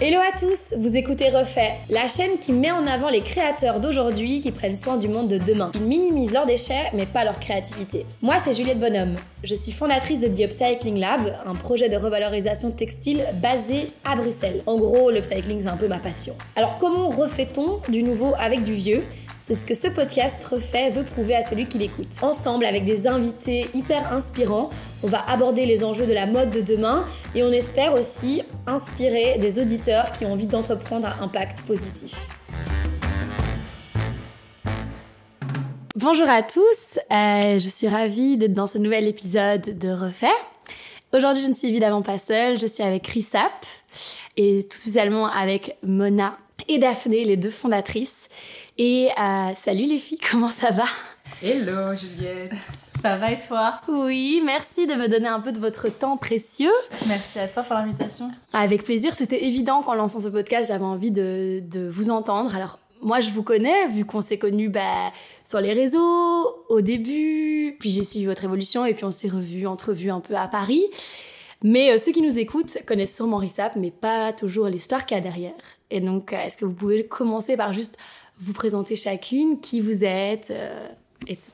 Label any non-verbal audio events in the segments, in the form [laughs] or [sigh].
Hello à tous, vous écoutez Refait, la chaîne qui met en avant les créateurs d'aujourd'hui qui prennent soin du monde de demain. Ils minimisent leurs déchets mais pas leur créativité. Moi c'est Juliette Bonhomme, je suis fondatrice de The Upcycling Lab, un projet de revalorisation textile basé à Bruxelles. En gros, l'upcycling c'est un peu ma passion. Alors comment refait-on du nouveau avec du vieux? C'est ce que ce podcast refait veut prouver à celui qui l'écoute. Ensemble, avec des invités hyper inspirants, on va aborder les enjeux de la mode de demain et on espère aussi inspirer des auditeurs qui ont envie d'entreprendre un impact positif. Bonjour à tous, euh, je suis ravie d'être dans ce nouvel épisode de Refait. Aujourd'hui, je ne suis évidemment pas seule, je suis avec Risap et tout spécialement avec Mona et Daphné, les deux fondatrices. Et euh, salut les filles, [laughs] comment ça va? Hello Juliette, ça va et toi? Oui, merci de me donner un peu de votre temps précieux. Merci à toi pour l'invitation. Avec plaisir, c'était évident qu'en lançant ce podcast, j'avais envie de, de, vous entendre. Alors moi, je vous connais, vu qu'on s'est connus bah, sur les réseaux au début, puis j'ai suivi votre évolution et puis on s'est revus, entrevus un peu à Paris. Mais euh, ceux qui nous écoutent connaissent sûrement Rissap, mais pas toujours l'histoire qu'il y a derrière. Et donc, euh, est-ce que vous pouvez commencer par juste vous présenter chacune, qui vous êtes, euh, etc.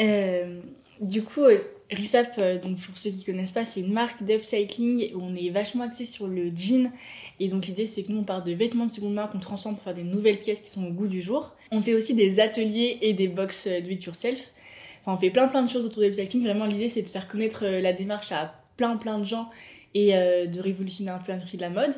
Euh, du coup, euh, Risap, donc pour ceux qui connaissent pas, c'est une marque d'upcycling où on est vachement axé sur le jean. Et donc l'idée, c'est que nous, on part de vêtements de seconde main qu'on transforme pour faire des nouvelles pièces qui sont au goût du jour. On fait aussi des ateliers et des box do it yourself. Enfin, on fait plein plein de choses autour de l'upcycling. Vraiment, l'idée, c'est de faire connaître la démarche à plein plein de gens et de révolutionner un peu l'industrie de la mode.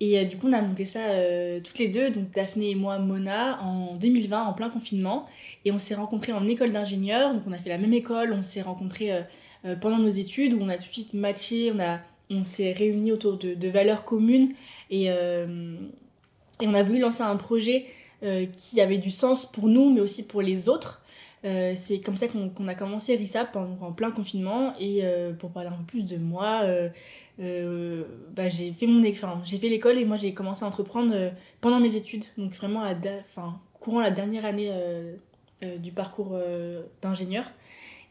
Et euh, du coup, on a monté ça euh, toutes les deux, donc Daphné et moi, Mona, en 2020, en plein confinement. Et on s'est rencontrés en école d'ingénieur, donc on a fait la même école, on s'est rencontrés euh, pendant nos études, où on a tout de suite matché, on, on s'est réunis autour de, valeurs communes. Et, et on a voulu lancer un projet qui avait du sens pour nous, mais aussi pour les autres. C'est comme ça qu'on a commencé RISAP en, plein confinement. Et pour parler un peu plus de moi, bah, j'ai fait mon enfin, j'ai fait l'école et moi j'ai commencé à entreprendre pendant mes études. Donc vraiment à enfin, courant la dernière année du parcours d'ingénieur.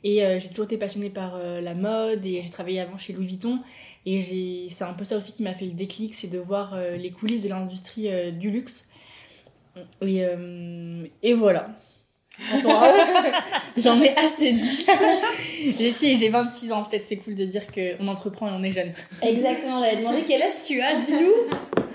Et j'ai toujours été passionnée par la mode et j'ai travaillé avant chez Louis Vuitton. Et c'est un peu ça aussi qui m'a fait le déclic, c'est de voir les coulisses de l'industrie du luxe. Et voilà. [laughs] J'en ai assez dit. [laughs] j'ai si, j'ai 26 ans, peut-être c'est cool de dire qu'on entreprend et on est jeune. Exactement, j'avais demandé quel âge tu as, dis-nous.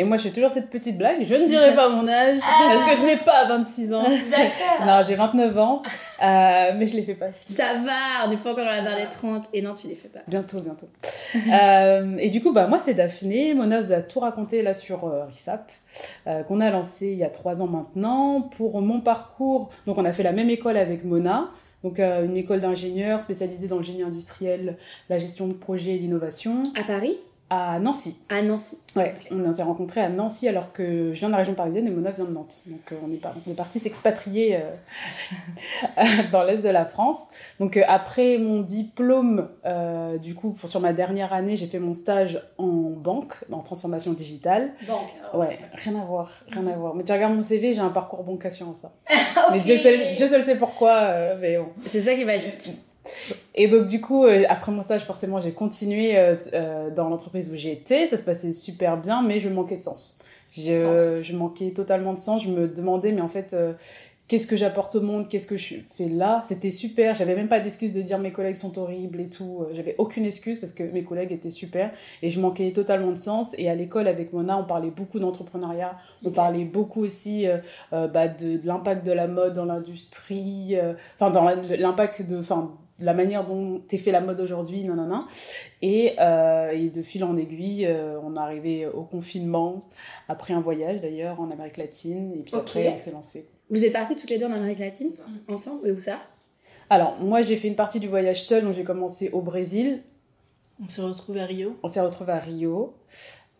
Et moi, je fais toujours cette petite blague. Je ne dirai pas mon âge ah. parce que je n'ai pas 26 ans. D'accord. Non, j'ai 29 ans, euh, mais je les fais pas. Ça va, on n'est pas encore dans la barre des 30. Et non, tu les fais pas. Bientôt, bientôt. [laughs] euh, et du coup, bah moi, c'est Daphné. Mona vous a tout raconté là sur euh, Risap, euh, qu'on a lancé il y a trois ans maintenant. Pour mon parcours, donc on a fait la même école avec Mona. Donc euh, une école d'ingénieur spécialisée dans le génie industriel, la gestion de projets et l'innovation. À Paris? À Nancy. À Nancy. Ouais, on s'est rencontrés à Nancy alors que je viens de la région parisienne et Mona vient de Nantes. Donc euh, on, est on est parti s'expatrier euh, [laughs] dans l'est de la France. Donc euh, après mon diplôme, du coup, pour, sur ma dernière année, j'ai fait mon stage en banque, en transformation digitale. Banque. ouais, rien à voir, rien à voir. Mais tu regardes mon CV, j'ai un parcours banque assurance. Ça. [laughs] Mais Dieu seul, Dieu seul sait pourquoi. mais bon. C'est ça qui est magique. Et donc du coup, euh, après mon stage, forcément, j'ai continué euh, euh, dans l'entreprise où été. Ça se passait super bien, mais je manquais de sens. Je, je manquais totalement de sens. Je me demandais, mais en fait, qu'est-ce que j'apporte au monde? Qu'est-ce que je fais là? C'était super. J'avais même pas d'excuse de dire mes collègues sont horribles et tout. J'avais aucune excuse parce que mes collègues étaient super et je manquais totalement de sens. Et à l'école avec Mona, on parlait beaucoup d'entrepreneuriat. On parlait beaucoup aussi bah, de, de l'impact de la mode dans l'industrie. Enfin, dans l'impact de, enfin la manière dont t'es fait la mode aujourd'hui, non Et, euh, et de fil en aiguille, euh, on est arrivé au confinement, après un voyage d'ailleurs en Amérique latine, et puis après on s'est lancé. Vous êtes partis toutes les deux en Amérique latine, ensemble, et où ça? Alors, moi j'ai fait une partie du voyage seul, donc j'ai commencé au Brésil. On s'est retrouvés à Rio. On s'est retrouvés à Rio.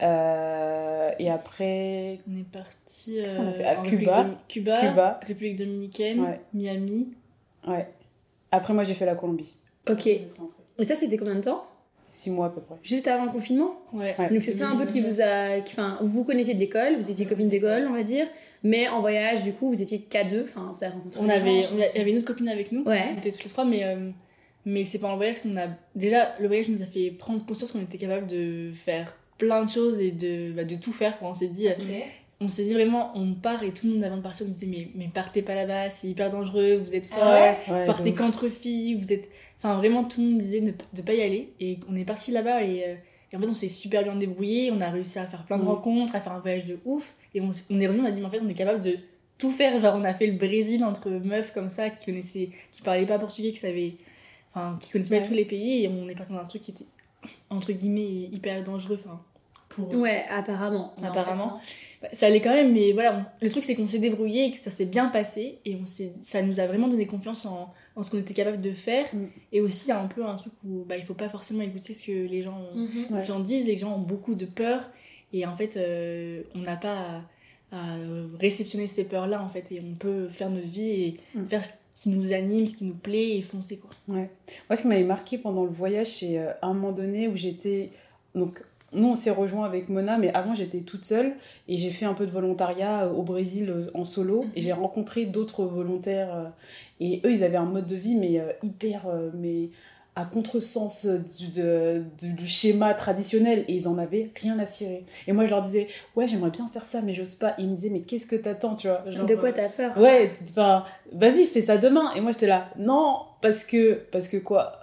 Euh, et après. On est parti euh, à Cuba. Cuba, Cuba, République dominicaine, Miami. Ouais. Après, moi, j'ai fait la Colombie. Ok. Et ça, c'était combien de temps? Six mois à peu près. Juste avant le confinement? Ouais. Donc c'est ça un peu qui vous a... Enfin, vous connaissiez de l'école, vous étiez copine d'école, on va dire. Mais en voyage, du coup, vous étiez qu'à deux. Enfin, vous avez rencontré On avait... Il y avait une autre copine avec nous. Ouais. On était toutes les trois, mais... Euh, mais c'est pendant le voyage qu'on a... Déjà, le voyage nous a fait prendre conscience qu'on était capable de faire plein de choses et de, bah, de tout faire. Quoi. On s'est dit, on s'est dit vraiment, on part et tout le monde avant de partir, on disait mais, mais partez pas là-bas, c'est hyper dangereux, vous êtes Ah folle, partez qu'entre filles, vous êtes. Enfin, vraiment, tout le monde disait de, de pas y aller. Et on est parti là-bas et, euh, et en fait, on s'est super bien débrouillé, on a réussi à faire plein de Mm. rencontres, à faire un voyage de ouf. Et on, est revenu, on a dit, mais en fait, on est capable de tout faire. Genre, on a fait le Brésil entre meufs comme ça, qui connaissaient, qui parlaient pas portugais, qui savaient. Enfin, qui connaissaient pas tous les pays. Et on est passé dans un truc qui était, entre guillemets, hyper dangereux. Enfin, pour, Ouais, apparemment. En Apparemment. bah, ça allait quand même, mais voilà, on- le truc c'est qu'on s'est débrouillé et que ça s'est bien passé et on s'est, ça nous a vraiment donné confiance en, en ce qu'on était capable de faire. Mm. Et aussi, il y a un peu un truc où bah, il faut pas forcément écouter ce que les gens, Mhm. Ouais. les gens disent, les gens ont beaucoup de peur et en fait, euh, on n'a pas à, à réceptionner ces peurs-là en fait et on peut faire notre vie et Mm. faire ce qui nous anime, ce qui nous plaît et foncer quoi. Moi, ce qui m'avait marqué pendant le voyage, c'est euh, un moment donné où j'étais. Donc, nous, on s'est rejoint avec Mona, mais avant, j'étais toute seule et j'ai fait un peu de volontariat euh, au Brésil euh, en solo et j'ai rencontré d'autres volontaires. euh, et eux, ils avaient un mode de vie, mais hyper. mais à contresens du, de- du, schéma traditionnel et ils en avaient rien à cirer. Et moi, je leur disais, ouais, j'aimerais bien faire ça, mais j'ose pas. Et ils me disaient, mais qu'est-ce que t'attends, tu vois? Genre, De quoi t'as peur? Ouais, enfin, vas-y, fais ça demain. Et moi, j'étais là, non, parce que, parce que quoi?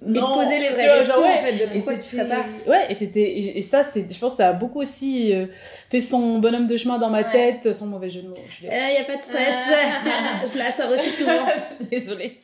De poser les vois, questions genre, ouais. en fait, de Et pourquoi tu c'était- ferais pas. Ouais, et c'était, et, et ça, c'est, je pense, que ça a beaucoup aussi euh, fait son bonhomme de chemin dans ma Ouais. tête, sans mauvais jeu de mots. Il l'ai- y a pas de stress. [laughs] je la sors aussi souvent. [laughs] Désolée.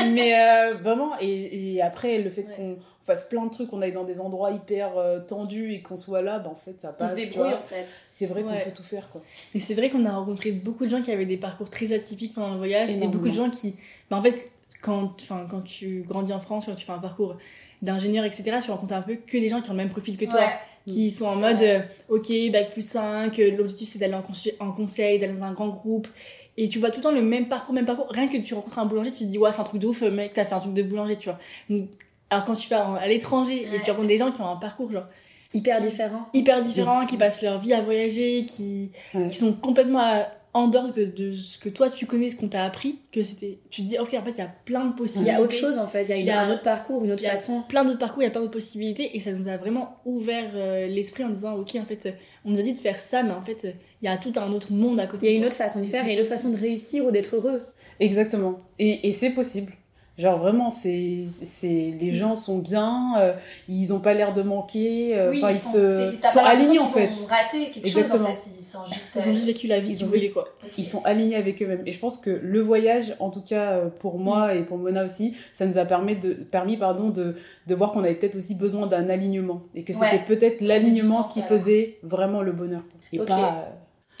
Mais euh, vraiment, et, et après, le fait Ouais. qu'on fasse plein de trucs, qu'on aille dans des endroits hyper euh, tendus et qu'on soit là, bah, en fait, ça On passe. se tu débrouille vois. en fait. C'est vrai qu'on peut tout faire, quoi. Mais c'est vrai qu'on a rencontré beaucoup de gens qui avaient des parcours très atypiques pendant le voyage et beaucoup de gens qui. bah, en fait, quand, quand tu grandis en France, quand tu fais un parcours d'ingénieur, etc., tu rencontres un peu que des gens qui ont le même profil que toi, Ouais. qui sont en mode euh, ok, bac plus 5, euh, l'objectif c'est d'aller en, en conseil, d'aller dans un grand groupe. Et tu vois tout le temps le même parcours, même parcours. Rien que tu rencontres un boulanger, tu te dis, ouais, c'est un truc de ouf, euh, mec, t'as fait un truc de boulanger, tu vois. Donc, alors quand tu vas à l'étranger et tu rencontres des gens qui ont un parcours genre Hyper différent. hyper différents, qui passent leur vie à voyager, qui, Ouais. qui sont complètement à- en dehors que de ce que toi tu connais, ce qu'on t'a appris, que c'était. Tu te dis, ok, en fait, il y a plein de Il possibilités. y a autre chose en fait. Il y a, une- Il y a- un autre parcours, une autre il y a façon. plein d'autres parcours, il y a plein d'autres possibilités, et ça nous a vraiment ouvert euh, l'esprit en disant, ok, en fait, on nous a dit de faire ça, mais en fait, il y a tout un autre monde à côté. Il y a une autre façon de Et faire, il a une autre façon de réussir ou d'être heureux. Exactement. Et, et c'est possible. Genre vraiment, c'est, c'est, les gens sont bien, euh, ils ont pas l'air de manquer, euh, enfin ils, se, sont alignés en fait. raté quelque Exactement. Ils sont juste. Ils ont juste vécu la vie Ils ont voulaient, quoi. Ils sont alignés avec eux-mêmes. Et je pense que le voyage, en tout cas euh, pour moi et pour Mona aussi, ça nous a permis de, permis, pardon, de, de voir qu'on avait peut-être aussi besoin d'un alignement. Et que c'était Ouais. peut-être l'alignement qui faisait vraiment le bonheur. Et pas.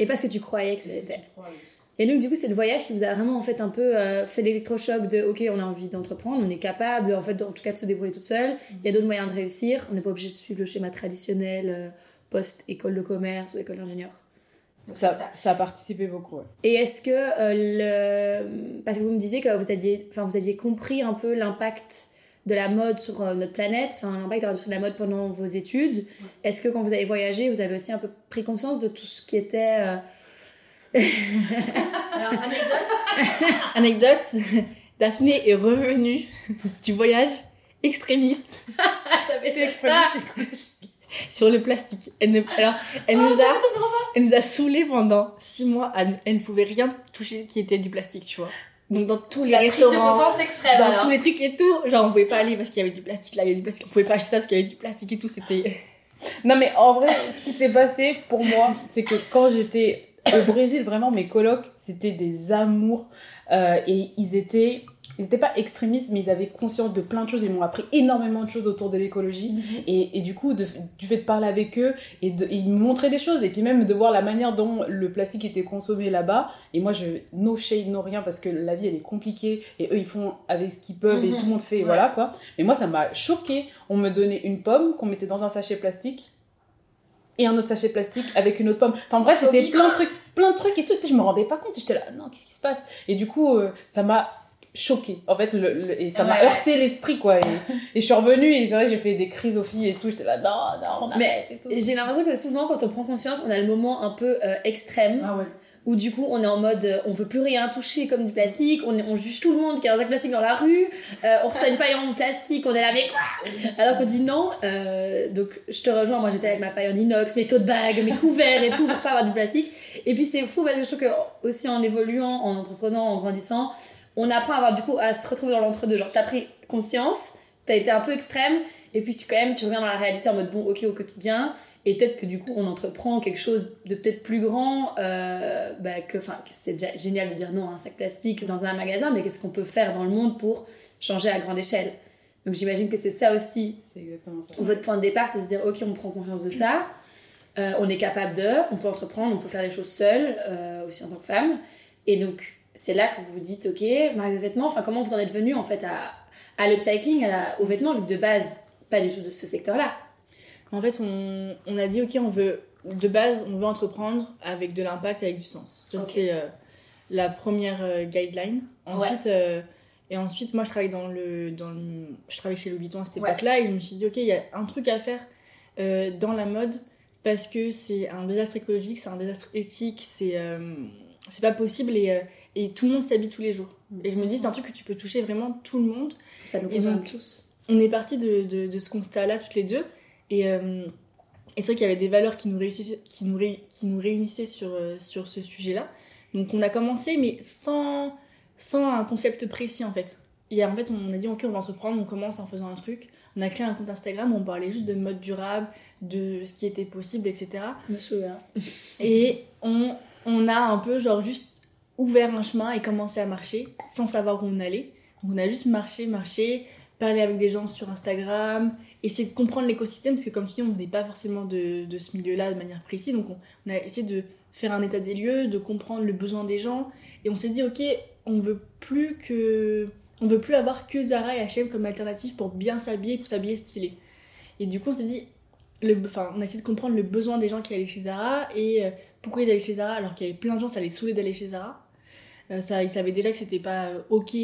Et parce que tu croyais que c'était. Et donc, du coup, c'est le voyage qui vous a vraiment en fait un peu euh, fait l'électrochoc de ok, on a envie d'entreprendre, on est capable en fait, en tout cas, de se débrouiller toute seule. Il y a d'autres moyens de réussir. On n'est pas obligé de suivre le schéma traditionnel euh, post-école de commerce ou école d'ingénieur. Ça, ça a participé beaucoup. ouais. Et est-ce que euh, le. Parce que vous me disiez que vous aviez, enfin, vous aviez compris un peu l'impact de la mode sur euh, notre planète, enfin l'impact de la- sur la mode pendant vos études. Est-ce que quand vous avez voyagé, vous avez aussi un peu pris conscience de tout ce qui était. Alors, anecdote [laughs] Anecdote, Daphné est revenue du voyage extrémiste [laughs] Ça fait sur le plastique. Elle ne, alors, elle nous a, elle nous a saoulés pendant six mois. Elle, elle ne pouvait rien toucher qui était du plastique, tu vois. Donc dans tous les La prise de restaurants, extrême dans alors. tous les trucs et tout, genre on pouvait pas aller parce qu'il y avait du plastique là, il y avait du plastique. On pouvait pas acheter ça parce qu'il y avait du plastique et tout. C'était. Non, mais en vrai, ce qui s'est passé pour moi, c'est que quand j'étais au Brésil, vraiment, mes colocs, c'était des amours. euh, et ils étaient. Ils n'étaient pas extrémistes, mais ils avaient conscience de plein de choses. Ils m'ont appris énormément de choses autour de l'écologie. Et, et du coup, de- du fait de parler avec eux, et, de, et ils me montraient des choses. Et puis même de voir la manière dont le plastique était consommé là-bas. Et moi, je no shade, no rien, parce que la vie, elle est compliquée. Et eux, ils font avec ce qu'ils peuvent. Et Mhm. tout le monde fait, Ouais. voilà quoi. Mais moi, ça m'a choqué. On me donnait une pomme qu'on mettait dans un sachet plastique et un autre sachet plastique avec une autre pomme. Enfin bref, c'était plein de trucs, plein de trucs et tout. Sais, Je me rendais pas compte. J'étais là, non, qu'est-ce qui se passe? Et du coup, euh, ça m'a choqué. En fait le, le- et ça m'a Ouais, heurté l'esprit quoi. Et, et je suis revenue et c'est vrai j'ai fait des crises aux filles et tout. J'étais là non non on Mais arrête et tout. J'ai l'impression que souvent, quand on prend conscience, on a le moment un peu euh, extrême. Ah ouais où du coup on est en mode euh, on veut plus rien toucher comme du plastique, on, juge tout le monde qui a un sac plastique dans la rue, euh, on reçoit une paille en plastique, on est là mais quoi Alors qu'on dit non, euh, donc je te rejoins, moi j'étais avec ma paille en inox, mes tote bags, mes couverts et tout pour pas avoir du plastique. Et puis c'est fou parce que je trouve que aussi en évoluant, en entreprenant, en grandissant, on apprend à avoir du coup à se retrouver dans l'entre-deux. Genre t'as pris conscience, t'as été un peu extrême, et puis tu quand même tu reviens dans la réalité en mode bon ok au quotidien et peut-être que du coup on entreprend quelque chose de peut-être plus grand euh, bah, que enfin c'est déjà génial de dire non à un sac plastique dans un magasin mais qu'est-ce qu'on peut faire dans le monde pour changer à grande échelle? Donc j'imagine que c'est ça aussi. C'est exactement ça. votre point de départ c'est se dire ok on prend conscience de ça. Euh, on est capable de on peut entreprendre on peut faire les choses seul euh, aussi en tant que femme. Et donc c'est là que vous vous dites ok marque de vêtements enfin comment vous en êtes venu en fait à, à l'upcycling à la, aux vêtements vu que de base pas du tout de ce secteur là En fait, on, on a dit, ok, on veut, de base, on veut entreprendre avec de l'impact, avec du sens. Ça, c'était euh, la première euh, guideline. Ensuite, euh, et ensuite, moi, je travaille dans le, dans le- je travaille chez Louis Vuitton à cette Ouais. époque-là, et je me suis dit, ok, il y a un truc à faire dans la mode, parce que c'est un désastre écologique, c'est un désastre éthique, c'est c'est pas possible, et, et tout le monde s'habille tous les jours. Et je me dis, c'est un truc que tu peux toucher vraiment tout le monde. ça nous concerne tous on est parti de, de, de ce constat-là toutes les deux. Et, euh, et c'est vrai qu'il y avait des valeurs qui nous, réussissaient, qui nous, ré- qui nous réunissaient sur, euh, sur ce sujet-là. Donc on a commencé, mais sans, sans un concept précis en fait. Et en fait, on a dit, ok, on va entreprendre, on commence en faisant un truc. On a créé un compte Instagram où on parlait juste de mode durable, de ce qui était possible, etc. je me souviens [laughs] Et on, on a un peu, genre, juste ouvert un chemin et commencé à marcher sans savoir où on allait. Donc, on a juste marché, marché, parlé avec des gens sur Instagram, essayer de comprendre l'écosystème, parce que, comme dis, on n'est pas forcément de, de ce milieu-là de manière précise. Donc, on, a essayé de faire un état des lieux, de comprendre le besoin des gens. Et on s'est dit, ok, on veut plus que. On veut plus avoir que Zara et H&M comme alternative pour bien s'habiller, pour s'habiller stylé. Et du coup, on s'est dit, le, enfin, on a essayé de comprendre le besoin des gens qui allaient chez Zara et euh, pourquoi ils allaient chez Zara alors qu'il y avait plein de gens, ça les saoulait d'aller chez Zara. Euh, ça, ils savaient déjà que c'était pas euh, ok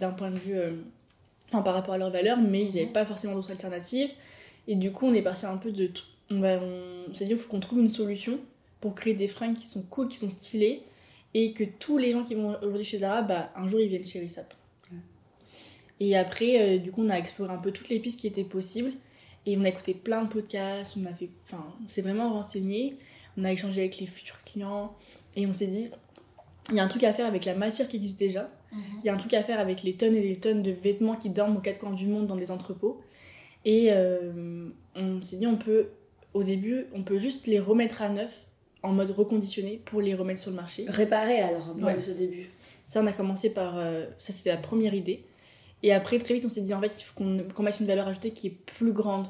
d'un point de vue, enfin, par rapport à leurs valeurs, mais ils n'avaient pas forcément d'autres alternatives. Et du coup, on est parti un peu de. On, va, on s'est dit, il faut qu'on trouve une solution pour créer des fringues qui sont cool, qui sont stylées, et que tous les gens qui vont aujourd'hui chez Zara, bah, un jour ils viennent chez Rissap. Et après, euh, du coup, on a exploré un peu toutes les pistes qui étaient possibles. Et on a écouté plein de podcasts, on a fait, enfin, on s'est vraiment renseigné, on a échangé avec les futurs clients et on s'est dit, il y a un truc à faire avec la matière qui existe déjà, il y a un truc à faire avec les tonnes et les tonnes de vêtements qui dorment aux quatre coins du monde dans des entrepôts. Et euh, on s'est dit, on peut, au début, on peut juste les remettre à neuf en mode reconditionné pour les remettre sur le marché. réparer alors peu Ouais. ce début Ça, on a commencé par. euh, ça, c'était la première idée. Et après, très vite, on s'est dit, en fait, il faut qu'on mette une valeur ajoutée qui est plus grande.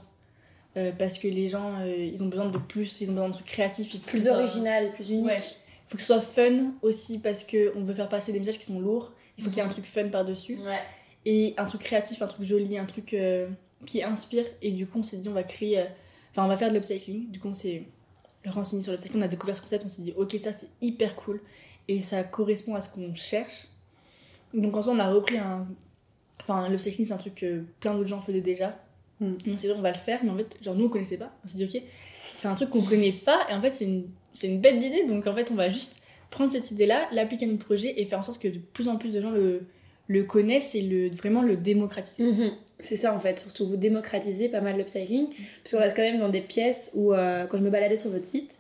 Euh, parce que les gens, euh, ils ont besoin de plus, ils ont besoin de trucs créatifs. et plus euh, original plus unique Ouais. Il faut que ce soit fun aussi, parce qu'on veut faire passer des messages qui sont lourds. Il faut qu'il y ait un truc fun par-dessus. ouais Et un truc créatif, un truc joli, un truc euh, qui inspire. Et du coup, on s'est dit, on va créer. euh, Enfin, on va faire de l'upcycling. Du coup, on s'est renseigné sur l'upcycling. On a découvert ce concept. On s'est dit, ok, ça c'est hyper cool. Et ça correspond à ce qu'on cherche. Donc, en soi, on a repris un. Enfin, l'upcycling, c'est un truc que plein d'autres gens faisaient déjà. Mm. On s'est dit, on va le faire. Mais en fait, genre, nous, on connaissait pas. On s'est dit, ok, c'est un truc qu'on connaît pas. Et en fait, c'est une, c'est une bête d'idée. Donc, en fait, on va juste prendre cette idée-là, l'appliquer à notre projet et faire en sorte que de plus en plus de gens le, le connaissent et le, vraiment le démocratiser. Mhm. C'est ça en fait, surtout vous démocratisez pas mal l'upcycling, parce qu'on reste quand même dans des pièces où, euh, quand je me baladais sur votre site,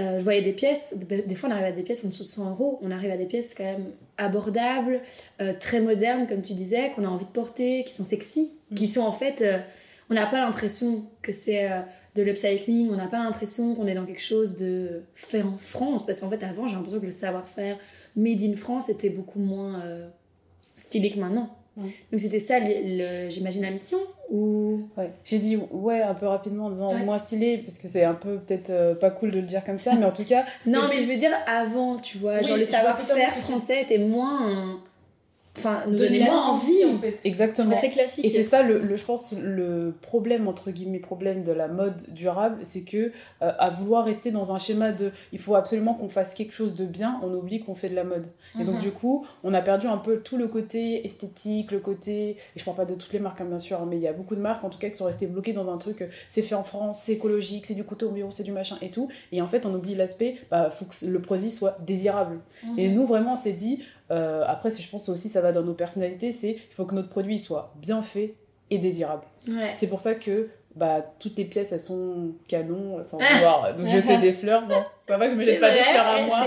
euh, je voyais des pièces, des fois on arrive à des pièces en dessous de 100 euros, on arrive à des pièces quand même abordables, euh, très modernes comme tu disais, qu'on a envie de porter, qui sont sexy, Mhm. qui sont en fait, euh, on n'a pas l'impression que c'est euh, de l'upcycling, on n'a pas l'impression qu'on est dans quelque chose de fait en France, parce qu'en fait avant j'ai l'impression que le savoir-faire made in France était beaucoup moins euh, stylé que maintenant. Ouais. Donc c'était ça, j'imagine, la mission Ou... Ouais. J'ai dit ouais un peu rapidement en disant Ouais. moins stylé parce que c'est un peu peut-être euh, pas cool de le dire comme ça, mais en tout cas. Non, mais je veux dire avant, tu vois. Oui, genre le savoir-faire français était moins. Enfin nous donner moins envie en fait. Exactement. C'est très classique. Et c'est ça, le, le, je pense, le problème, entre guillemets, problème de la mode durable, c'est que euh, à vouloir rester dans un schéma de il faut absolument qu'on fasse quelque chose de bien, on oublie qu'on fait de la mode. Et donc, Mhm. du coup, on a perdu un peu tout le côté esthétique, le côté. Et je parle pas de toutes les marques, hein, bien sûr, hein, mais il y a beaucoup de marques, en tout cas, qui sont restées bloquées dans un truc euh, c'est fait en France, c'est écologique, c'est du couteau au bureau, c'est du machin et tout. Et en fait, on oublie l'aspect, bah, faut que le produit soit désirable. Mhm. Et nous, vraiment, on s'est dit, euh, après, je pense aussi ça va dans nos personnalités, c'est il faut que notre produit soit bien fait et désirable. Ouais. C'est pour ça que bah, toutes les pièces, elles sont canons, sans vouloir nous jeter des fleurs. Bon, ça va que je me jette pas des fleurs à moi.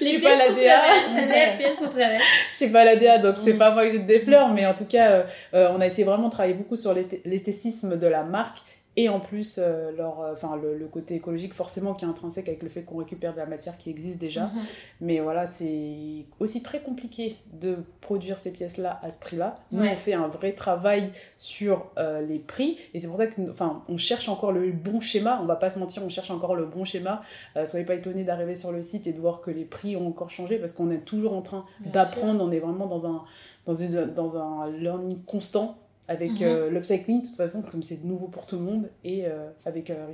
Je suis pas la DA. Les pièces sont. Je suis pas la DA, donc c'est Mm. pas moi que jette des fleurs, mais en tout cas, euh, euh, on a essayé vraiment de travailler beaucoup sur l'esthé- l'esthétisme de la marque et en plus euh, leur, euh, enfin le, le côté écologique forcément qui est intrinsèque avec le fait qu'on récupère de la matière qui existe déjà. Mhm. Mais voilà, c'est aussi très compliqué de produire ces pièces-là à ce prix-là. Nous, Ouais. on fait un vrai travail sur euh, les prix et c'est pour ça que, enfin, on cherche encore le bon schéma. On va pas se mentir, on cherche encore le bon schéma. Euh, soyez pas étonnés d'arriver sur le site et de voir que les prix ont encore changé parce qu'on est toujours en train d'apprendre. On est vraiment dans un dans une dans un learning constant avec euh, l'upcycling de toute façon comme c'est nouveau pour tout le monde et euh, avec euh.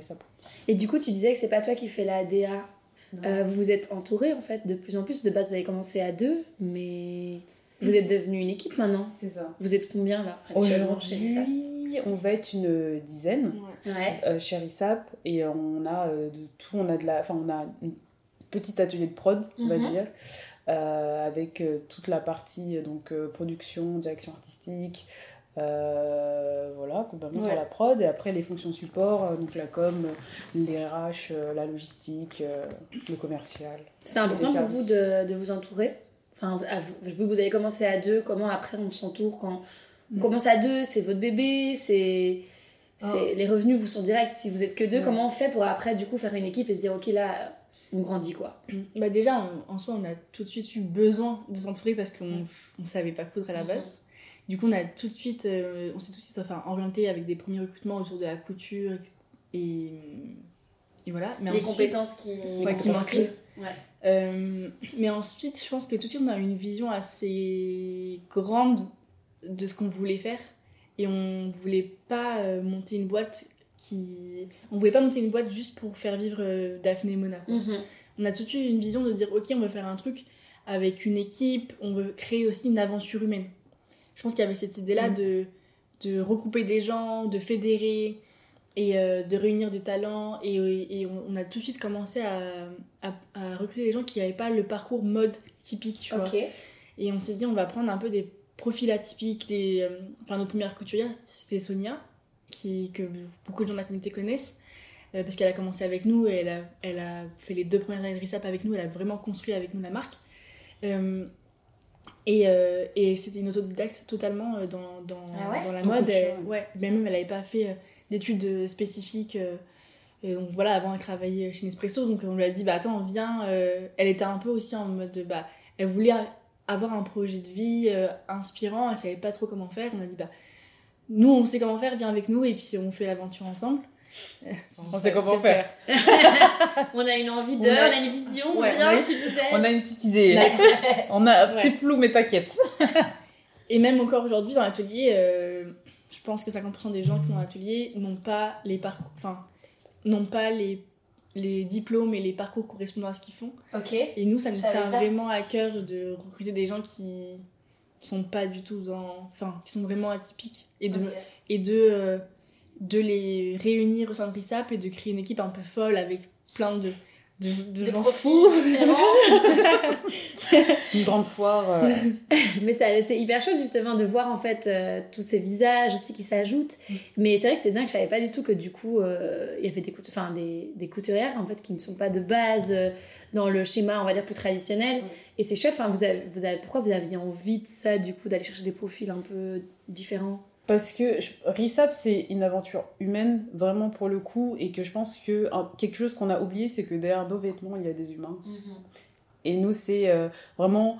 Et du coup, tu disais que c'est pas toi qui fais la DA. Euh, vous vous êtes entouré en fait de plus en plus. De base, vous avez commencé à deux, mais vous êtes devenu une équipe maintenant. C'est ça. Vous êtes combien là Aujourd'hui, on va être une dizaine. Ouais. Chez Rissap et on a de tout on a de la enfin on a une petit atelier de prod on va Mhm. dire avec toute la partie donc production direction artistique euh, voilà complètement Ouais. sur la prod et après les fonctions support euh, donc la com les RH euh, la logistique euh, le commercial C'était important pour vous de, de vous entourer? Enfin, à vous, vous avez commencé à deux, comment après on s'entoure quand on Mm. commence à deux, c'est votre bébé, c'est. c'est- Ah. Les revenus vous sont directs. Si vous êtes que deux, Ouais. comment on fait pour après du coup faire une équipe et se dire ok là on grandit quoi? Bah déjà, en, en soi, on a tout de suite eu besoin de s'entourer parce qu'on on savait pas coudre à la base. Du coup, on a tout de suite, euh, on s'est tout de suite enfin, orienté avec des premiers recrutements autour de la couture et, et voilà. Mais Les ensuite- compétences qui, Ouais, qui manquaient. Ouais. Euh, mais ensuite, je pense que tout de suite, on a eu une vision assez grande de ce qu'on voulait faire. Et on voulait pas euh, monter une boîte qui. On voulait pas monter une boîte juste pour faire vivre Daphné et Mona. Mhm. On a tout de suite une vision de dire ok, on veut faire un truc avec une équipe, on veut créer aussi une aventure humaine. Je pense qu'il y avait cette idée-là Mm. de, de regrouper des gens, de fédérer et euh, de réunir des talents. Et, et on, on a tout de suite commencé à, à, à recruter des gens qui n'avaient pas le parcours mode typique. Tu vois. Ok. Et on s'est dit, on va prendre un peu des profils atypiques. Des, euh, enfin, notre première couturière, c'était Sonia, qui, que beaucoup de gens de la communauté connaissent. euh, parce qu'elle a commencé avec nous et elle a, elle a fait les deux premières années de RISAP avec nous. Elle a vraiment construit avec nous la marque. Et euh, et c'était une autodidacte totalement euh, dans, dans, Ah ouais dans la mode. Elle- ouais, même elle n'avait pas fait euh, d'études spécifiques. et donc voilà, avant elle travaillait chez Nespresso, donc on lui a dit, bah attends, viens. euh, elle était un peu aussi en mode, de, bah, elle voulait avoir un projet de vie euh, inspirant, elle savait pas trop comment faire. On a dit, bah, nous on sait comment faire, viens avec nous et puis on fait l'aventure ensemble. On sait comment faire. [laughs] On a une envie de, On a- on a une vision, Ouais, bien on a- si vous êtes. on a une petite idée [laughs] on a Ouais. c'est flou mais t'inquiète [laughs] Et même encore aujourd'hui dans l'atelier, euh, je pense que 50% des gens qui sont dans l'atelier n'ont pas les parcours, enfin, n'ont pas les, les diplômes et les parcours correspondant à ce qu'ils font. Ok. Et nous, ça nous tient pas. vraiment à cœur de recruter des gens qui sont pas du tout dans, enfin, qui sont vraiment atypiques et de, et de, euh, de les réunir au sein de RISAP et de créer une équipe un peu folle avec plein de, de, de Des gens fous. [laughs] une grande foire euh, [laughs] Mais ça- c'est hyper chouette justement de voir en fait euh, tous ces visages aussi qui s'ajoutent. Mais c'est vrai que c'est dingue, je savais pas du tout que du coup euh, il y avait des, cout- enfin, des, des couturières en fait qui ne sont pas de base euh, dans le schéma on va dire plus traditionnel. Ouais. Et c'est chouette, enfin, vous avez, vous avez, pourquoi vous aviez envie de ça du coup d'aller chercher des profils un peu différents? Parce que Rissap, c'est une aventure humaine, vraiment pour le coup, et que je pense que un- quelque chose qu'on a oublié, c'est que derrière nos vêtements, il y a des humains. Et nous, c'est euh, vraiment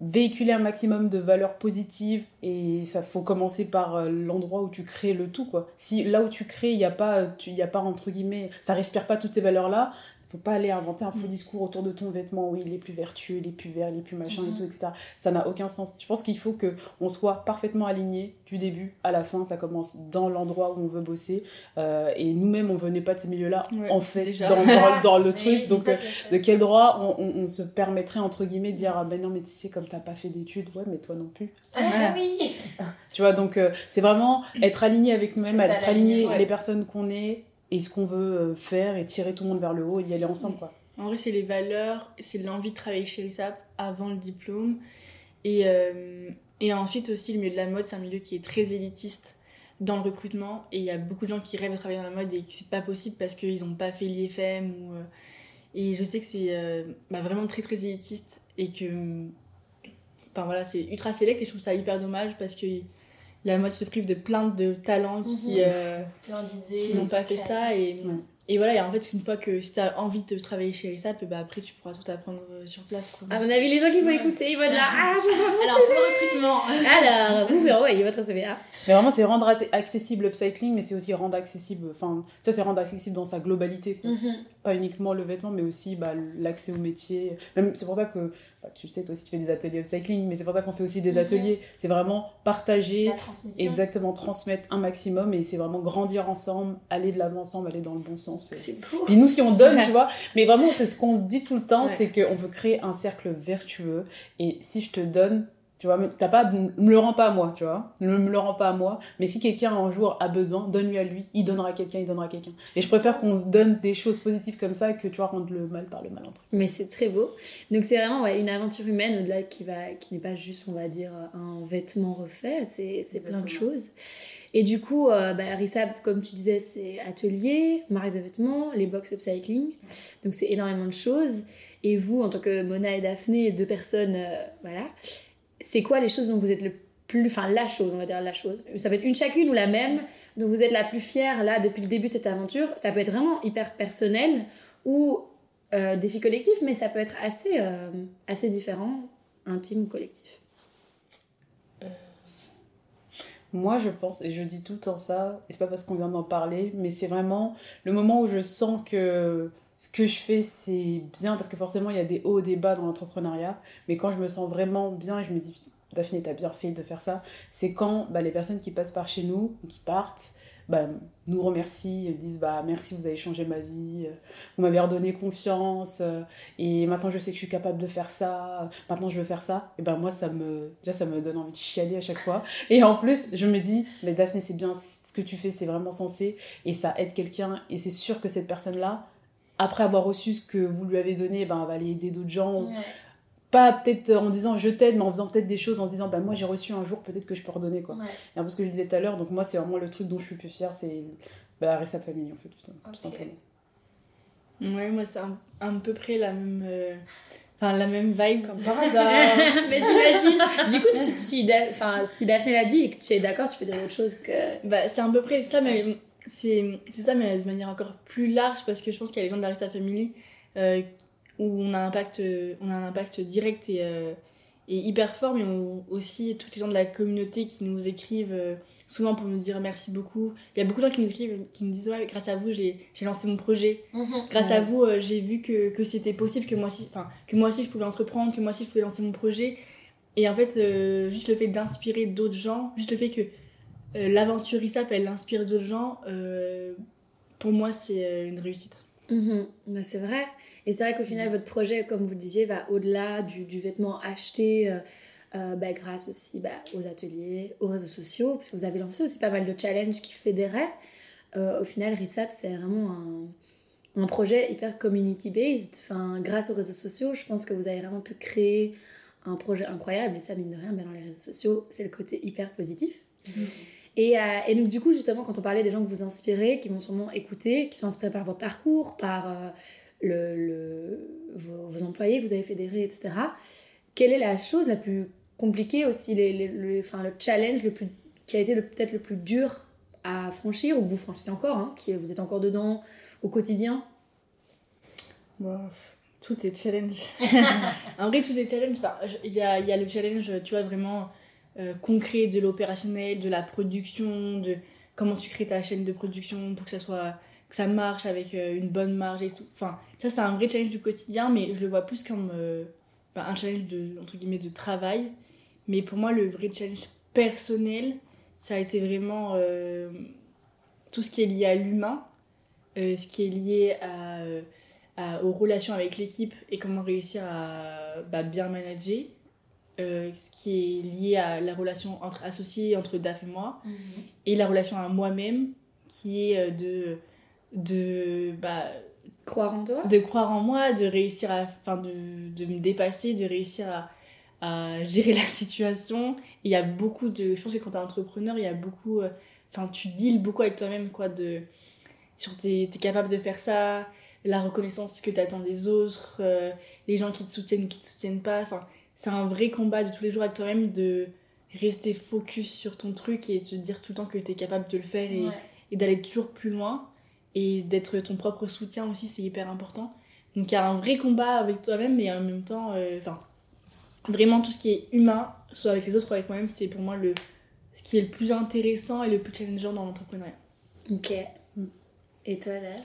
véhiculer un maximum de valeurs positives, et ça faut commencer par euh, l'endroit où tu crées le tout, quoi. Si là où tu crées, il n'y a pas, tu- y a pas entre guillemets, ça respire pas toutes ces valeurs-là. Faut pas aller inventer un faux mm. discours autour de ton vêtement. Oui il est plus vertueux il est plus vert il est plus machin et mm-hmm. tout etc ça n'a aucun sens. Je pense qu'il faut que on soit parfaitement aligné du début à la fin. Ça commence dans l'endroit où on veut bosser. Euh, et nous-mêmes on venait pas de ce milieu là en fait dans, dans, le [laughs] truc. Donc euh, de quel droit on, on, se permettrait entre guillemets de dire ah ben non mais tu sais comme t'as pas fait d'études ouais mais toi non plus. Ah, oui. Tu vois donc euh, c'est vraiment être aligné avec nous-mêmes être aligné les personnes qu'on est et ce qu'on veut euh, faire et tirer tout le monde vers le haut et y aller ensemble quoi. En vrai, c'est les valeurs, c'est l'envie de travailler chez RISAP avant le diplôme. Et, euh, et ensuite aussi, le milieu de la mode, c'est un milieu qui est très élitiste dans le recrutement. Et il y a beaucoup de gens qui rêvent de travailler dans la mode et que c'est pas possible parce qu'ils n'ont pas fait l'IFM. Ou, euh, et je sais que c'est bah, vraiment très très élitiste et que. Enfin voilà, c'est ultra sélect et je trouve ça hyper dommage parce que la mode se prive de plein de talents qui, mhm. euh, n'ont pas fait ça et, et voilà, et en fait, une fois que si t'as envie de travailler chez RISAP, bah après tu pourras tout apprendre euh, sur place. Quoi. À mon avis, les gens qui vont écouter, ils vont être là, ah, je vois mon Alors, pour le recrutement. [laughs] Alors, vous verrez, ouais, il va très bien. Mais vraiment, c'est rendre accessible l'upcycling, mais c'est aussi rendre accessible, enfin, ça, c'est rendre accessible dans sa globalité. Mhm. Pas uniquement le vêtement, mais aussi bah, l'accès au métier. Même, c'est pour ça que, bah, tu le sais, toi aussi, tu fais des ateliers upcycling, mais c'est pour ça qu'on fait aussi des mhm. ateliers. C'est vraiment partager, La transmission. exactement, transmettre un maximum, et c'est vraiment grandir ensemble, aller de l'avant ensemble, aller dans le bon sens. C'est beau. Puis nous, si on donne, tu vois, mais vraiment, c'est ce qu'on dit tout le temps, c'est qu'on veut créer un cercle vertueux. Et si je te donne, tu vois, t'as pas, me le rends pas à moi, tu vois, ne me le rends pas à moi. Mais si quelqu'un un jour a besoin, donne-lui à lui, il donnera à quelqu'un, il donnera à quelqu'un. Et je préfère qu'on se donne des choses positives comme ça que tu vois rendre le mal par le mal entre. Mais c'est très beau. Donc c'est vraiment ouais, une aventure humaine au-delà qui va, qui n'est pas juste, on va dire, un vêtement refait. C'est plein de choses. Et du coup, euh, bah, Rissab, comme tu disais, c'est atelier, marque de vêtements, les box upcycling. Donc c'est énormément de choses. Et vous, en tant que Mona et Daphné, deux personnes, euh, voilà, c'est quoi les choses dont vous êtes le plus. Enfin, la chose, on va dire la chose. Ça peut être une chacune ou la même, dont vous êtes la plus fière là depuis le début de cette aventure. Ça peut être vraiment hyper personnel ou euh, défi collectif, mais ça peut être assez, euh, assez différent, intime ou collectif. Moi, je pense, et je dis tout le temps ça, et c'est pas parce qu'on vient d'en parler, mais c'est vraiment le moment où je sens que ce que je fais, c'est bien, parce que forcément, il y a des hauts et des bas dans l'entrepreneuriat, mais quand je me sens vraiment bien, je me dis, Daphné, t'as bien fait de faire ça, c'est quand bah, les personnes qui passent par chez nous, qui partent, bah, nous remercient, disent bah merci, vous avez changé ma vie, vous m'avez redonné confiance, euh, et maintenant je sais que je suis capable de faire ça, maintenant je veux faire ça. Et ben moi ça me déjà ça me donne envie de chialer à chaque fois. Et en plus je me dis mais Daphné c'est bien ce que tu fais, c'est vraiment sensé et ça aide quelqu'un et c'est sûr que cette personne là après avoir reçu ce que vous lui avez donné, ben, elle va aller aider d'autres gens pas peut-être en disant je t'aide, mais en faisant peut-être des choses en disant bah moi j'ai reçu un jour, peut-être que je peux redonner quoi. Et un peu ce que je disais tout à l'heure, donc moi c'est vraiment le truc dont je suis plus fière, c'est bah, sa famille en fait, tout simplement. Ouais, moi c'est à peu près la même. Euh, enfin, la même vibe. Comme par hasard. [laughs] [laughs] mais j'imagine. Du coup, si, enfin, si Daphné l'a dit et que tu es d'accord, tu peux dire autre chose que. Bah, c'est à peu près ça, mais c'est ça, mais de manière encore plus large parce que je pense qu'il y a les gens de la Rissa Family euh, où on a un impact, on a un impact direct et, euh, et hyper fort, mais aussi tous les gens de la communauté qui nous écrivent euh, souvent pour nous dire merci beaucoup. Il y a beaucoup de gens qui nous écrivent, qui nous disent ouais, grâce à vous, j'ai lancé mon projet. Mhm. grâce à vous, euh, j'ai vu que, que c'était possible, que moi, aussi, que moi aussi je pouvais entreprendre, que moi aussi je pouvais lancer mon projet. Et en fait, juste le fait d'inspirer d'autres gens, juste le fait que l'aventure ISAP, elle inspire d'autres gens, pour moi, c'est une réussite. Mhm. Bah, c'est vrai. Et c'est vrai qu'au final, votre projet, comme vous disiez, va au-delà du, vêtement acheté euh, euh, bah, grâce aussi bah, aux ateliers, aux réseaux sociaux, parce que vous avez lancé aussi pas mal de challenges qui fédéraient. Euh, au final, RISAP, c'était vraiment un, projet hyper community-based. Enfin, grâce aux réseaux sociaux, je pense que vous avez vraiment pu créer un projet incroyable. Et ça, mine de rien, dans les réseaux sociaux, c'est le côté hyper positif. Mhm. Et, et, donc, du coup, justement, quand on parlait des gens que vous inspirez, qui vont sûrement écouter, qui sont inspirés par votre parcours, par le, vos, employés que vous avez fédérés, etc. Quelle est la chose la plus compliquée aussi, les, le, enfin, le challenge le plus, qui a été peut-être le plus dur à franchir, ou que vous franchissez encore, hein, qui, vous êtes encore dedans au quotidien? Tout est challenge. [laughs] en vrai, tout est challenge. Il y, a, y, a, le challenge, tu vois, vraiment euh, concret de l'opérationnel, de la production, de comment tu crées ta chaîne de production pour que ça soit que ça marche avec euh, une bonne marge et tout. Enfin, ça, c'est un vrai challenge du quotidien, mais je le vois plus comme euh, bah, un challenge de, entre guillemets, de travail. Mais pour moi, le vrai challenge personnel, ça a été vraiment tout ce qui est lié à l'humain, ce qui est lié à aux relations avec l'équipe et comment réussir à bah, bien manager. Ce qui est lié à la relation entre associés, entre DAF et moi, Mhm. et la relation à moi-même, qui est de de bah, Croire en toi. de croire en moi de réussir à enfin de, de me dépasser de réussir à, à gérer [laughs] la situation. Et il y a beaucoup de je pense que quand t'es entrepreneur il y a beaucoup euh, enfin tu deals beaucoup avec toi-même quoi de sur t'es t'es capable de faire ça la reconnaissance que t'attends des autres euh, les gens qui te soutiennent ou qui te soutiennent pas enfin c'est un vrai combat de tous les jours avec toi-même de rester focus sur ton truc et te dire tout le temps que t'es capable de le faire et, Ouais. et d'aller toujours plus loin et d'être ton propre soutien aussi c'est hyper important donc il y a un vrai combat avec toi-même mais en même temps euh, enfin vraiment tout ce qui est humain soit avec les autres soit avec moi-même c'est pour moi le ce qui est le plus intéressant et le plus challengeant dans l'entrepreneuriat Ok. Et toi, là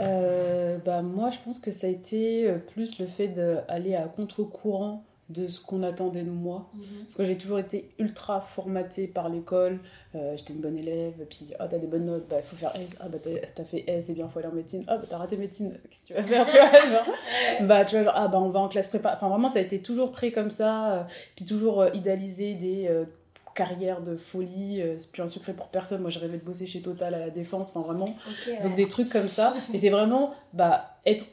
Euh, bah, moi, je pense que ça a été euh, plus le fait d'aller à contre-courant de ce qu'on attendait de moi. Parce que j'ai toujours été ultra formatée par l'école. Euh, J'étais une bonne élève. Puis, ah, t'as des bonnes notes, bah, il faut faire S. Ah, bah, t'as fait S, c'est bien, faut aller en médecine. Ah, bah, t'as raté médecine, qu'est-ce que tu vas faire tu vois, genre, [laughs] Bah, tu vois, genre, ah, bah, on va en classe prépa. Enfin, vraiment, ça a été toujours très comme ça. euh, puis, toujours euh, idéaliser des euh, carrières de folie. euh, c'est plus un secret pour personne. Moi, je rêvais de bosser chez Total à la Défense. Enfin, vraiment. Donc des trucs comme ça. Et c'est vraiment bah, être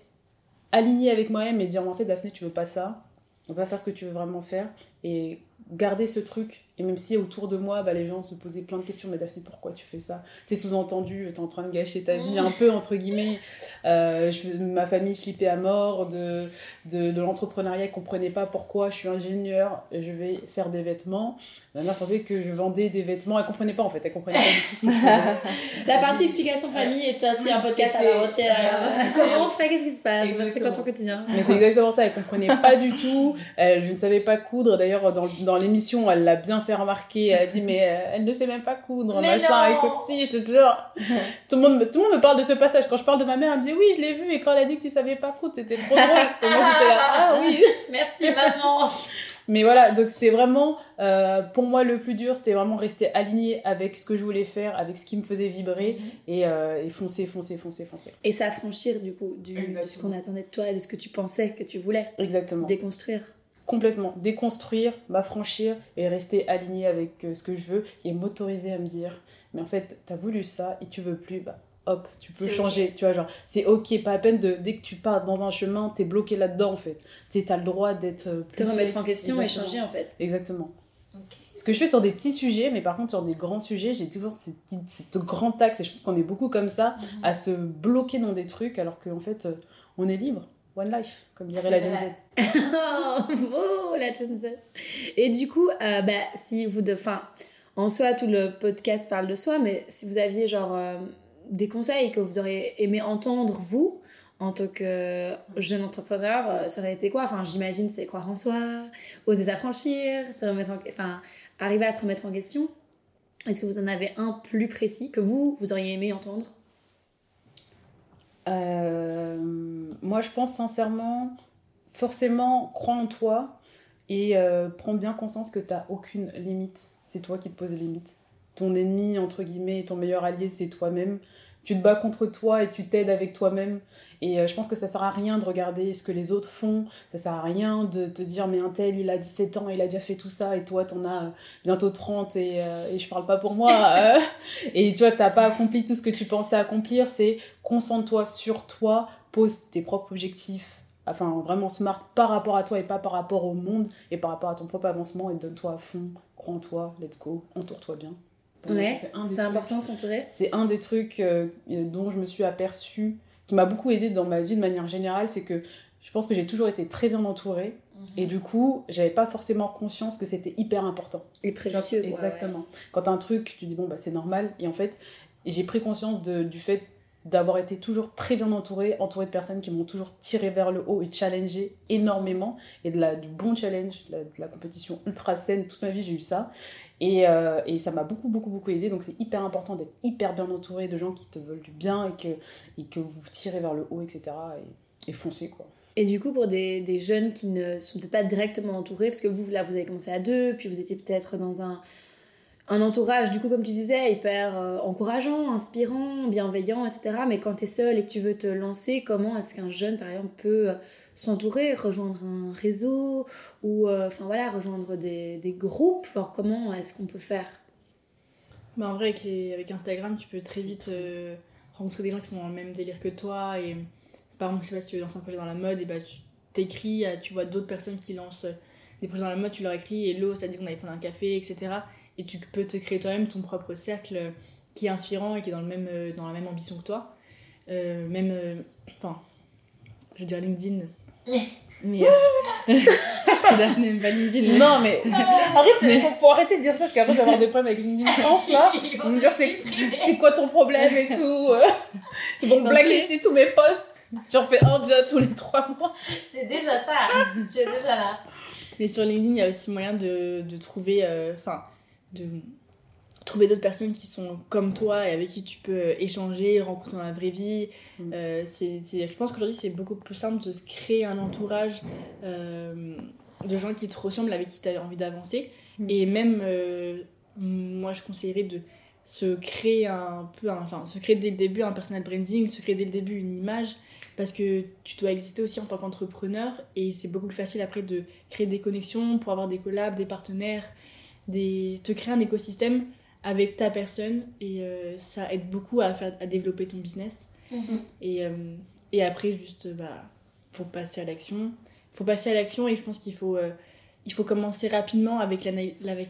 aligné avec moi-même et dire en fait Daphné tu veux pas ça, on va faire ce que tu veux vraiment faire et garder ce truc. Et même si autour de moi bah, les gens se posaient plein de questions, mais Daphné pourquoi tu fais ça? T'es sous-entendu, t'es en train de gâcher ta vie un peu entre guillemets. Euh, je, ma famille flippait à mort de, de, de l'entrepreneuriat, ils comprenaient pas pourquoi je suis ingénieur, je vais faire des vêtements. Ma mère pensait que je vendais des vêtements, elle comprenait pas en fait, elle comprenait pas du tout. [laughs] La partie explication famille est aussi un podcast à part entière. Comment on fait? Qu'est-ce qui se passe? C'est quoi Exactement. ton quotidien? Mais c'est exactement ça, elle comprenait pas du tout. Elle- je ne savais pas coudre. D'ailleurs, dans, dans l'émission, elle l'a bien fait remarquer. Elle dit, mais euh, elle ne sait même pas coudre, Mais machin. non Écoute, si, je te jure. [laughs] tout, le monde, me- tout le monde me parle de ce passage. Quand je parle de ma mère, elle me dit, oui, je l'ai vu. Et quand elle a dit que tu savais pas coudre, c'était trop drôle. Et moi, j'étais là, ah oui. [laughs] Merci maman Mais voilà, donc c'était vraiment, euh, pour moi, le plus dur, c'était vraiment rester aligné avec ce que je voulais faire, avec ce qui me faisait vibrer. Et, euh, et foncer, foncer, foncer, foncer. Et s'affranchir du coup du, de ce qu'on attendait de toi et de ce que tu pensais que tu voulais. Exactement. Déconstruire. Complètement déconstruire, m'affranchir et rester aligné avec euh, ce que je veux et m'autoriser à me dire mais en fait t'as voulu ça et tu veux plus bah hop tu peux changer. tu vois genre c'est ok pas à peine de dès que tu pars dans un chemin t'es bloqué là-dedans en fait. Tu t'as le droit d'être euh, Te remettre en question et changer en fait. exactement. Ce que je fais sur des petits sujets mais par contre sur des grands sujets j'ai toujours cette, cette grand axe et je pense qu'on est beaucoup comme ça Mhm. à se bloquer dans des trucs alors qu'en fait euh, on est libre one life comme dirait la Gen. Z [laughs] oh, la Gen Z. Et du coup, euh, bah, si vous de, enfin, en soi, tout le podcast parle de soi, mais si vous aviez genre euh, des conseils que vous auriez aimé entendre vous en tant que jeune entrepreneur, euh, ça aurait été quoi? Enfin, j'imagine c'est croire en soi, oser s'affranchir, se remettre en, enfin, arriver à se remettre en question. Est-ce que vous en avez un plus précis que vous vous auriez aimé entendre? Euh, moi, je pense sincèrement, forcément, crois en toi et euh, prends bien conscience que tu n'as aucune limite. C'est toi qui te poses les limites. Ton ennemi, entre guillemets, ton meilleur allié, c'est toi-même. Tu te bats contre toi et tu t'aides avec toi-même. Et euh, je pense que ça sert à rien de regarder ce que les autres font. Ça sert à rien de te dire, mais un tel, il a 17 ans, il a déjà fait tout ça, et toi, t'en as euh, bientôt 30, et, euh, et je parle pas pour moi. [laughs] euh, et tu vois, t'as pas accompli tout ce que tu pensais accomplir. C'est concentre-toi sur toi, pose tes propres objectifs, enfin vraiment smart par rapport à toi et pas par rapport au monde et par rapport à ton propre avancement et donne-toi à fond, crois en toi, let's go, entoure-toi bien. Ouais, c'est important s'entourer. C'est un des trucs euh, dont je me suis aperçue, qui m'a beaucoup aidé dans ma vie de manière générale, c'est que je pense que j'ai toujours été très bien entourée et du coup, j'avais pas forcément conscience que c'était hyper important. Et précieux. Genre, exactement. Quand un truc, tu dis bon bah c'est normal et en fait j'ai pris conscience de, du fait d'avoir été toujours très bien entourée, entourée de personnes qui m'ont toujours tiré vers le haut et challengé énormément. Et de la, du bon challenge, de la, compétition ultra saine, toute ma vie j'ai eu ça. Et, euh, et ça m'a beaucoup, beaucoup, beaucoup aidé. Donc c'est hyper important d'être hyper bien entouré de gens qui te veulent du bien et que, et que vous tirez vers le haut, etc. Et, et foncez quoi. Et du coup, pour des, des jeunes qui ne sont peut-être pas directement entourés, parce que vous, là, vous avez commencé à deux, puis vous étiez peut-être dans un, un entourage, du coup, comme tu disais, hyper euh, encourageant, inspirant, bienveillant, etc. Mais quand tu es seul et que tu veux te lancer, comment est-ce qu'un jeune, par exemple, peut euh, s'entourer, rejoindre un réseau ou, euh, enfin voilà, rejoindre des, groupes? Comment est-ce qu'on peut faire? Bah, En vrai, avec, Instagram, tu peux très vite rencontrer des gens qui sont dans le même délire que toi. Et par exemple, je sais pas si tu veux lancer un projet dans la mode, et bah, tu t'écris, tu vois d'autres personnes qui lancent des projets dans la mode, tu leur écris, hello, ça dit qu'on allait prendre un café, etc et tu peux te créer toi-même ton propre cercle qui est inspirant et qui est dans, le même, euh, dans la même ambition que toi. Euh, même, euh, enfin, je veux dire LinkedIn. [laughs] mais. [laughs] tu Daphne n'aime pas LinkedIn. Non, mais. [laughs] Arrête, mais... Faut, arrêter de dire ça parce qu'après, je vais avoir des problèmes avec LinkedIn France là. Ils vont me dire c'est quoi ton problème et tout. Ils vont blacklister tous mes posts. J'en fais un déjà tous les trois mois. C'est déjà ça. tu es déjà là. Mais sur LinkedIn, il y a aussi moyen de, de trouver. Enfin de trouver d'autres personnes qui sont comme toi et avec qui tu peux euh, échanger, rencontrer dans la vraie vie. Mm. Euh, c'est, je pense qu'aujourd'hui, c'est beaucoup plus simple de se créer un entourage euh, de gens qui te ressemblent, avec qui tu as envie d'avancer. Mm. Et même, moi, je conseillerais de se créer un peu, enfin, se créer dès le début un personal branding, se créer dès le début une image, parce que tu dois exister aussi en tant qu'entrepreneur et c'est beaucoup plus facile après de créer des connexions pour avoir des collabs, des partenaires des, te créer un écosystème avec ta personne et euh, ça aide beaucoup à, faire, à développer ton business. Mhm. Et, euh, et, après, juste, bah, faut passer à l'action. faut passer à l'action et je pense qu'il faut, euh, il faut commencer rapidement avec la, avec,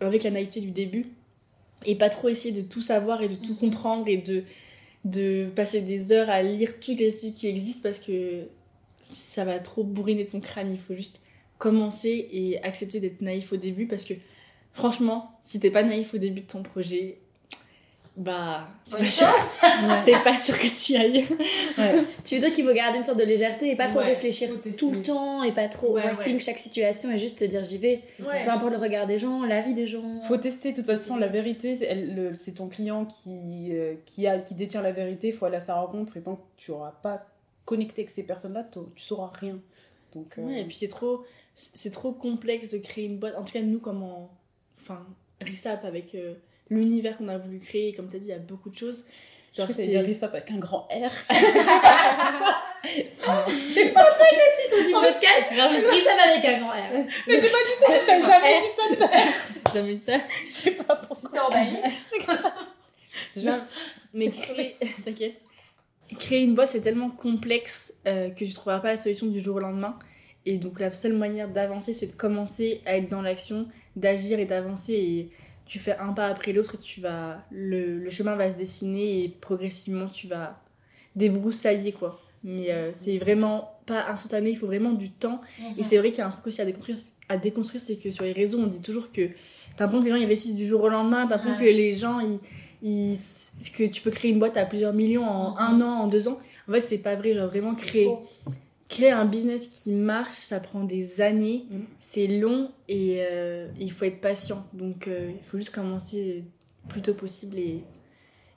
avec la naïveté du début et pas trop essayer de tout savoir et de tout mhm. comprendre et de, de passer des heures à lire toutes les études qui existent parce que ça va trop bourriner ton crâne. Il faut juste commencer et accepter d'être naïf au début parce que Franchement, si t'es pas naïf au début de ton projet, bah c'est pas, sûr... pas sûr que tu y ailles. Tu veux dire qu'il faut garder une sorte de légèreté et pas trop réfléchir tout le temps et pas trop ouais, chaque situation et juste te dire j'y vais. Peu importe le regard des gens, la vie des gens. Faut tester de toute façon la vérité, c'est ton client qui, euh, qui, a, qui détient la vérité, il faut aller à sa rencontre et tant que tu auras pas connecté avec ces personnes-là, tu sauras rien. Donc, euh, et puis c'est trop, c'est trop complexe de créer une boîte. En tout cas, nous, comme enfin, RISAP avec euh, l'univers qu'on a voulu créer. Comme tu as dit, il y a beaucoup de choses. Genre, c'est dire RISAP avec un grand R. [laughs] [laughs] Je sais pas le titre du podcast. RISAP avec un grand R. Mais j'ai pas du tout, t'as jamais dit ça. jamais [laughs] ça. Je sais pas pourquoi. C'est emballé. Mais créer, t'inquiète. Créer une boîte, c'est tellement complexe euh, que tu trouveras pas la solution du jour au lendemain. Et donc la seule manière d'avancer, c'est de commencer à être dans l'action, d'agir et d'avancer. Et tu fais un pas après l'autre et tu vas, le, le, chemin va se dessiner et progressivement tu vas débroussailler quoi. Mais euh, c'est vraiment pas instantané, il faut vraiment du temps. Mhm. Et c'est vrai qu'il y a un truc aussi à déconstruire, à déconstruire c'est que sur les réseaux, on dit toujours que t'as l'impression que les gens investissent du jour au lendemain, t'as l'impression que les gens, ils, ils, que tu peux créer une boîte à plusieurs millions en un an, en deux ans. En fait, c'est pas vrai, genre vraiment créer créer un business qui marche, ça prend des années, mm. c'est long et euh, il faut être patient. Donc euh, il faut juste commencer le plus tôt possible et,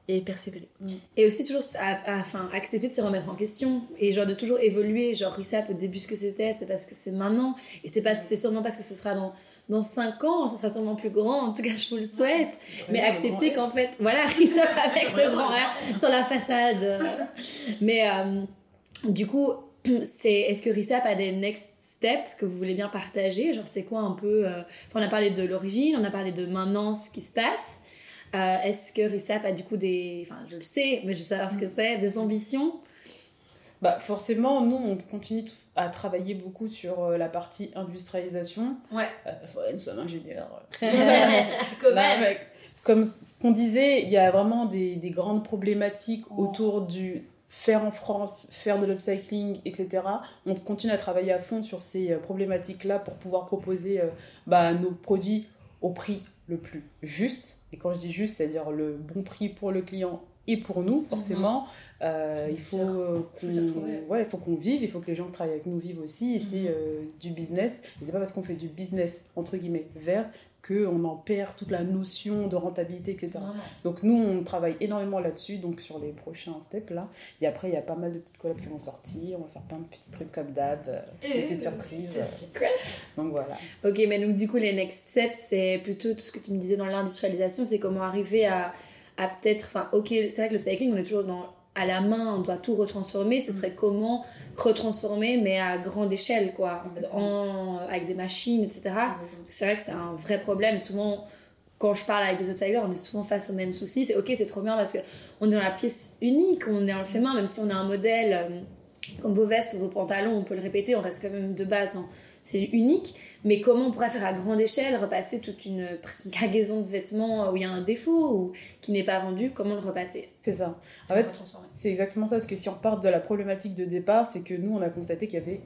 et persévérer. Mm. Et aussi toujours enfin, accepter de se remettre en question et genre de toujours évoluer. Genre RISAP au début ce que c'était, c'est parce que c'est maintenant et c'est pas c'est sûrement parce que ce sera dans dans 5 ans, ce sera sûrement plus grand, en tout cas je vous le souhaite, mais accepter qu'en fait, voilà, [laughs] RISAP avec le grand R sur la façade. Mais euh, du coup, c'est est-ce que RISAP a des next steps que vous voulez bien partager? Genre, c'est quoi un peu. Euh, on a parlé de l'origine, on a parlé de maintenant ce qui se passe. Euh, est-ce que RISAP a du coup des. Enfin, je le sais, mais je veux savoir ce que c'est, des ambitions? Bah forcément, nous, on continue à travailler beaucoup sur euh, la partie industrialisation. Ouais. nous sommes ingénieurs. [laughs] [laughs] comme ce qu'on disait, il y a vraiment des, des grandes problématiques oh. autour du faire en France, faire de l'upcycling, etc. On continue à travailler à fond sur ces euh, problématiques-là pour pouvoir proposer euh, bah, nos produits au prix le plus juste. Et quand je dis juste, c'est-à-dire le bon prix pour le client et pour nous, forcément. Euh, il faut euh, qu'on ouais, il faut qu'on vive, il faut que les gens qui travaillent avec nous vivent aussi. Et c'est Mhm. euh, du business. Et c'est pas parce qu'on fait du business, entre guillemets, vert, qu'on en perd toute la notion de rentabilité, etc. Donc nous, on travaille énormément là-dessus, donc sur les prochains steps là. Et après, il y a pas mal de petites collabs qui vont sortir. On va faire plein de petits trucs comme d'hab, euh, des petites surprises. C'est secret. Donc voilà. Ok, mais donc du coup, les next steps, c'est plutôt tout ce que tu me disais dans l'industrialisation, c'est comment arriver à, à peut-être. Enfin, ok, c'est vrai que le cycling, on est toujours dans, à la main, on doit tout retransformer. Ce serait comment retransformer, mais à grande échelle, quoi, en, avec des machines, etc. C'est vrai que c'est un vrai problème. Souvent, quand je parle avec des upsiders, on est souvent face au même souci. C'est ok, c'est trop bien parce que on est dans la pièce unique, on est dans le fait main, même si on a un modèle euh, comme vos vestes ou vos pantalons, on peut le répéter, on reste quand même de base. dans- C'est unique, mais comment on pourrait faire à grande échelle, repasser toute une, cargaison de vêtements où il y a un défaut ou qui n'est pas vendu, comment le repasser? C'est ça. En fait, c'est exactement ça. Parce que si on part de la problématique de départ, c'est que nous, on a constaté qu'il y avait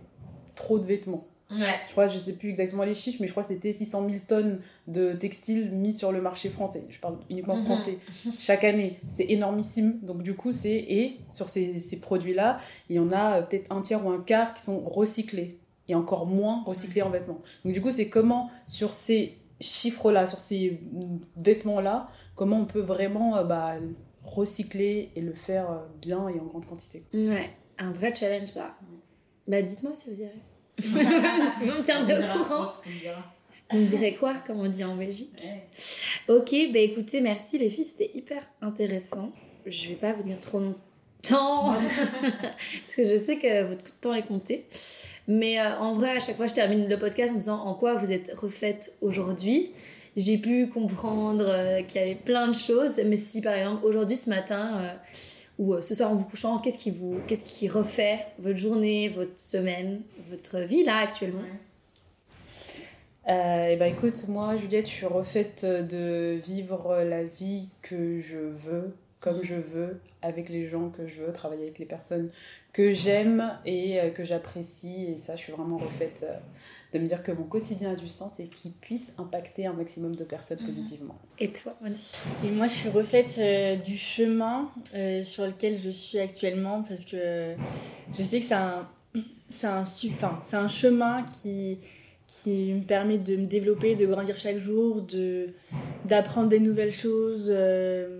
trop de vêtements. Ouais. Je crois, je sais plus exactement les chiffres, mais je crois que c'était 600 000 tonnes de textiles mis sur le marché français. Je parle uniquement Mhm. français. [laughs] Chaque année, c'est énormissime. Donc du coup, c'est et sur ces, ces produits-là, il y en a euh, peut-être un tiers ou un quart qui sont recyclés et encore moins recyclés en vêtements. Donc du coup, c'est comment sur ces chiffres-là, sur ces vêtements-là, comment on peut vraiment euh, bah, recycler et le faire euh, bien et en grande quantité. Ouais, un vrai challenge ça. Bah dites-moi si vous y arrivez. vous me tiendrez au courant. On dira. Vous me direz quoi, comme on dit en Belgique Ok, bah écoutez, merci les filles, c'était hyper intéressant. Je vais pas vous dire trop longtemps, [laughs] parce que je sais que votre temps est compté. Mais euh, en vrai, à chaque fois, je termine le podcast en disant en quoi vous êtes refaite aujourd'hui? J'ai pu comprendre euh, qu'il y avait plein de choses, mais si par exemple aujourd'hui, ce matin, euh, ou ce soir en vous couchant, qu'est-ce qui vous, qu'est-ce qui refait votre journée, votre semaine, votre vie là actuellement? Euh, et bah écoute, moi Juliette, je suis refaite de vivre la vie que je veux, comme je veux, avec les gens que je veux, travailler avec les personnes que j'aime et euh, que j'apprécie. Et ça, je suis vraiment refaite euh, de me dire que mon quotidien a du sens et qu'il puisse impacter un maximum de personnes positivement. Et toi, Mona Et moi, je suis refaite euh, du chemin euh, sur lequel je suis actuellement parce que je sais que c'est un, c'est un, c'est un chemin qui, qui me permet de me développer, de grandir chaque jour, de, d'apprendre des nouvelles choses euh,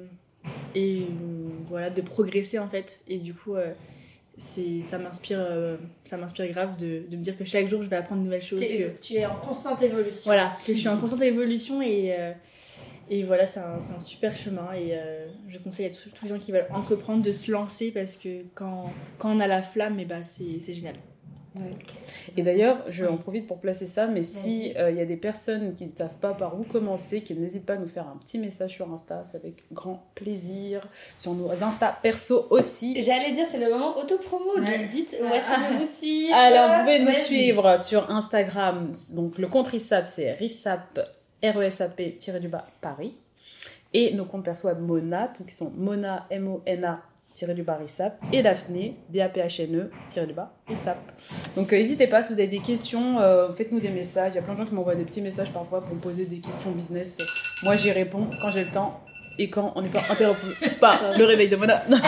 et voilà, de progresser en fait. Et du coup, euh, c'est, ça, m'inspire, euh, ça m'inspire grave de, de me dire que chaque jour, je vais apprendre de nouvelles choses. que- Tu es en constante évolution. voilà, que je suis en constante évolution et, euh, et voilà, c'est un, un super chemin et euh, je conseille à tous, tous les gens qui veulent entreprendre de se lancer parce que quand, quand on a la flamme, et bah, c'est c'est Et d'ailleurs, je en profite pour placer ça, mais si il y a des personnes qui ne savent pas par où commencer, qui n'hésitent pas à nous faire un petit message sur Insta, c'est avec grand plaisir. Sur nos Insta perso aussi. J'allais dire, c'est le moment autopromo. Ouais. Donc dites où est-ce qu'on peut vous suivre. Alors, vous pouvez nous suivre sur Instagram. Donc, le compte RISAP, c'est RISAP, R-E-S-A-P, tiré du bas, Paris. Et nos comptes perso à Mona, qui sont Mona, M-O-N-A, tiré du bas, RISAP. Et Daphné, D-A-P-H-N-E, tiré du bas, RISAP. Donc, euh, n'hésitez pas, si vous avez des questions, euh, faites-nous des messages. Il y a plein de gens qui m'envoient des petits messages parfois pour me poser des questions business. Moi, j'y réponds quand j'ai le temps. Et quand on n'est pas interrompu [laughs] par le réveil de Mona. Non, [laughs]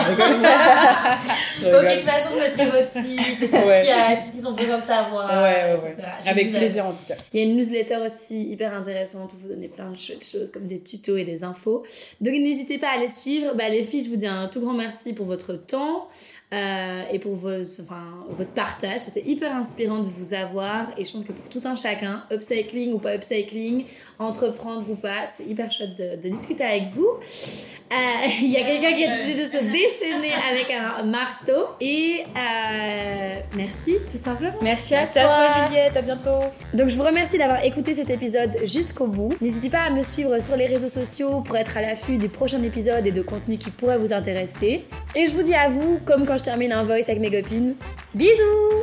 Ok, de toute façon, je mettrai votre site tout Ouais. ce qu'il y a, tout ce qu'ils ont besoin de savoir. Ouais, ouais, etc. Avec plaisir en tout cas. Il y a une newsletter aussi hyper intéressante où vous donnez plein de chouettes choses comme des tutos et des infos. Donc n'hésitez pas à les suivre. Bah, les filles, je vous dis un tout grand merci pour votre temps euh, et pour vos, enfin, votre partage. C'était hyper inspirant de vous avoir et je pense que pour tout un chacun, upcycling ou pas upcycling, entreprendre ou pas, c'est hyper chouette de, de discuter avec vous. Euh, Il y a quelqu'un qui a décidé de se déchaîner [laughs] avec un marteau et euh, merci tout simplement. Merci à Merci à toi, Juliette. À bientôt. Donc je vous remercie d'avoir écouté cet épisode jusqu'au bout. N'hésitez pas à me suivre sur les réseaux sociaux pour être à l'affût des prochains épisodes et de contenus qui pourraient vous intéresser. Et je vous dis à vous, comme quand je termine un voice avec mes copines. Bisous